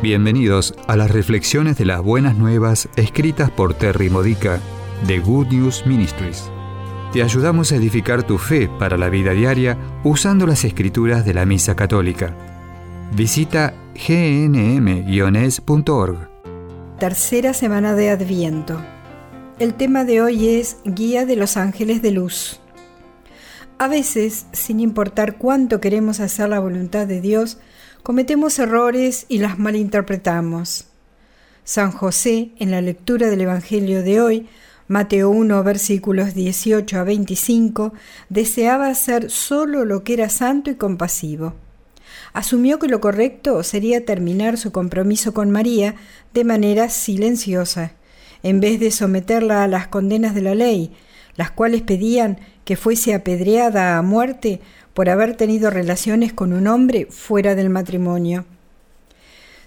Bienvenidos a las reflexiones de las buenas nuevas escritas por Terry Modica de Good News Ministries. Te ayudamos a edificar tu fe para la vida diaria usando las escrituras de la Misa Católica. Visita gnm-es.org. Tercera semana de Adviento. El tema de hoy es Guía de los Ángeles de Luz. A veces, sin importar cuánto queremos hacer la voluntad de Dios, cometemos errores y las malinterpretamos. San José, en la lectura del Evangelio de hoy, Mateo 1, versículos 18 a 25, deseaba hacer solo lo que era santo y compasivo. Asumió que lo correcto sería terminar su compromiso con María de manera silenciosa, en vez de someterla a las condenas de la ley, las cuales pedían que fuese apedreada a muerte por haber tenido relaciones con un hombre fuera del matrimonio.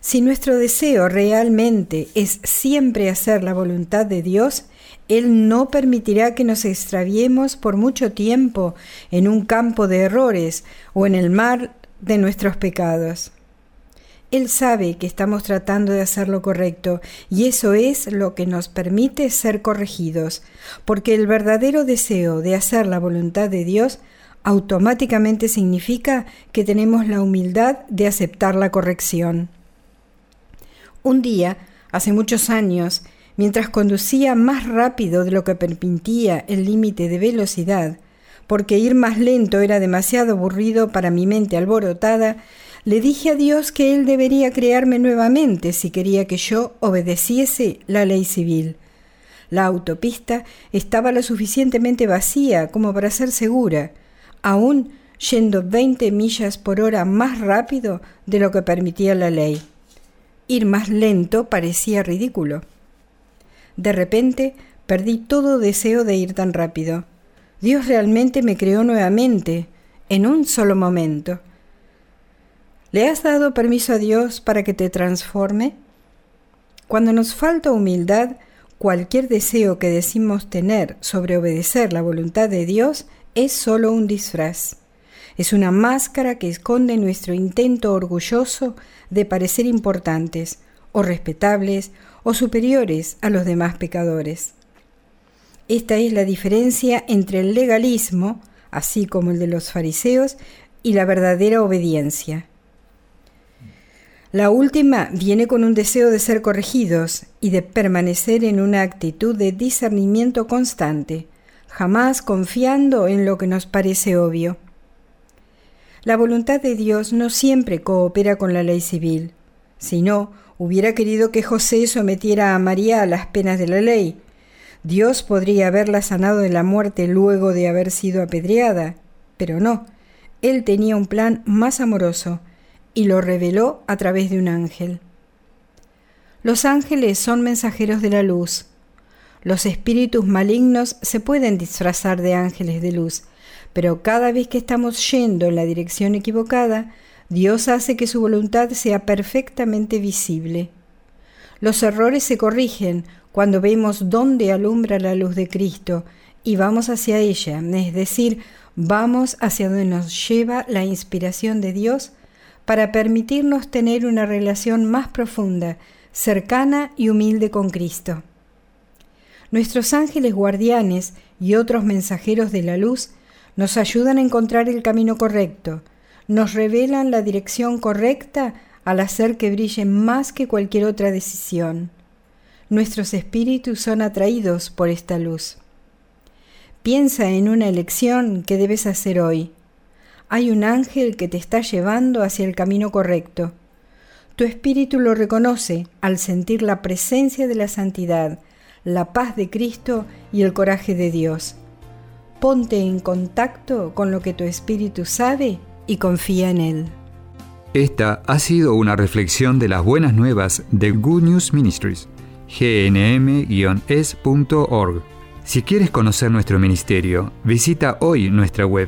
Si nuestro deseo realmente es siempre hacer la voluntad de Dios, Él no permitirá que nos extraviemos por mucho tiempo en un campo de errores o en el mar de nuestros pecados. Él sabe que estamos tratando de hacer lo correcto y eso es lo que nos permite ser corregidos, porque el verdadero deseo de hacer la voluntad de Dios automáticamente significa que tenemos la humildad de aceptar la corrección. Un día, hace muchos años, mientras conducía más rápido de lo que permitía el límite de velocidad, porque ir más lento era demasiado aburrido para mi mente alborotada, le dije a Dios que Él debería crearme nuevamente si quería que yo obedeciese la ley civil. La autopista estaba lo suficientemente vacía como para ser segura, aún yendo 20 millas por hora más rápido de lo que permitía la ley. Ir más lento parecía ridículo. De repente perdí todo deseo de ir tan rápido. Dios realmente me creó nuevamente, en un solo momento. ¿Le has dado permiso a Dios para que te transforme? Cuando nos falta humildad, cualquier deseo que decimos tener sobre obedecer la voluntad de Dios es solo un disfraz. Es una máscara que esconde nuestro intento orgulloso de parecer importantes, o respetables, o superiores a los demás pecadores. Esta es la diferencia entre el legalismo, así como el de los fariseos, y la verdadera obediencia. La última viene con un deseo de ser corregidos y de permanecer en una actitud de discernimiento constante, jamás confiando en lo que nos parece obvio. La voluntad de Dios no siempre coopera con la ley civil. Si no, hubiera querido que José sometiera a María a las penas de la ley. Dios podría haberla sanado de la muerte luego de haber sido apedreada, pero no. Él tenía un plan más amoroso y lo reveló a través de un ángel. Los ángeles son mensajeros de la luz, los espíritus malignos se pueden disfrazar de ángeles de luz, pero cada vez que estamos yendo en la dirección equivocada, Dios hace que su voluntad sea perfectamente visible. Los errores se corrigen cuando vemos dónde alumbra la luz de Cristo y vamos hacia ella, es decir, vamos hacia donde nos lleva la inspiración de Dios para permitirnos tener una relación más profunda, cercana y humilde con Cristo. Nuestros ángeles guardianes y otros mensajeros de la luz nos ayudan a encontrar el camino correcto, nos revelan la dirección correcta al hacer que brille más que cualquier otra decisión. Nuestros espíritus son atraídos por esta luz. Piensa en una elección que debes hacer hoy. Hay un ángel que te está llevando hacia el camino correcto. Tu espíritu lo reconoce al sentir la presencia de la santidad, la paz de Cristo y el coraje de Dios. Ponte en contacto con lo que tu espíritu sabe y confía en Él. Esta ha sido una reflexión de las buenas nuevas de Good News Ministries, gnm-es.org. Si quieres conocer nuestro ministerio, visita hoy nuestra web.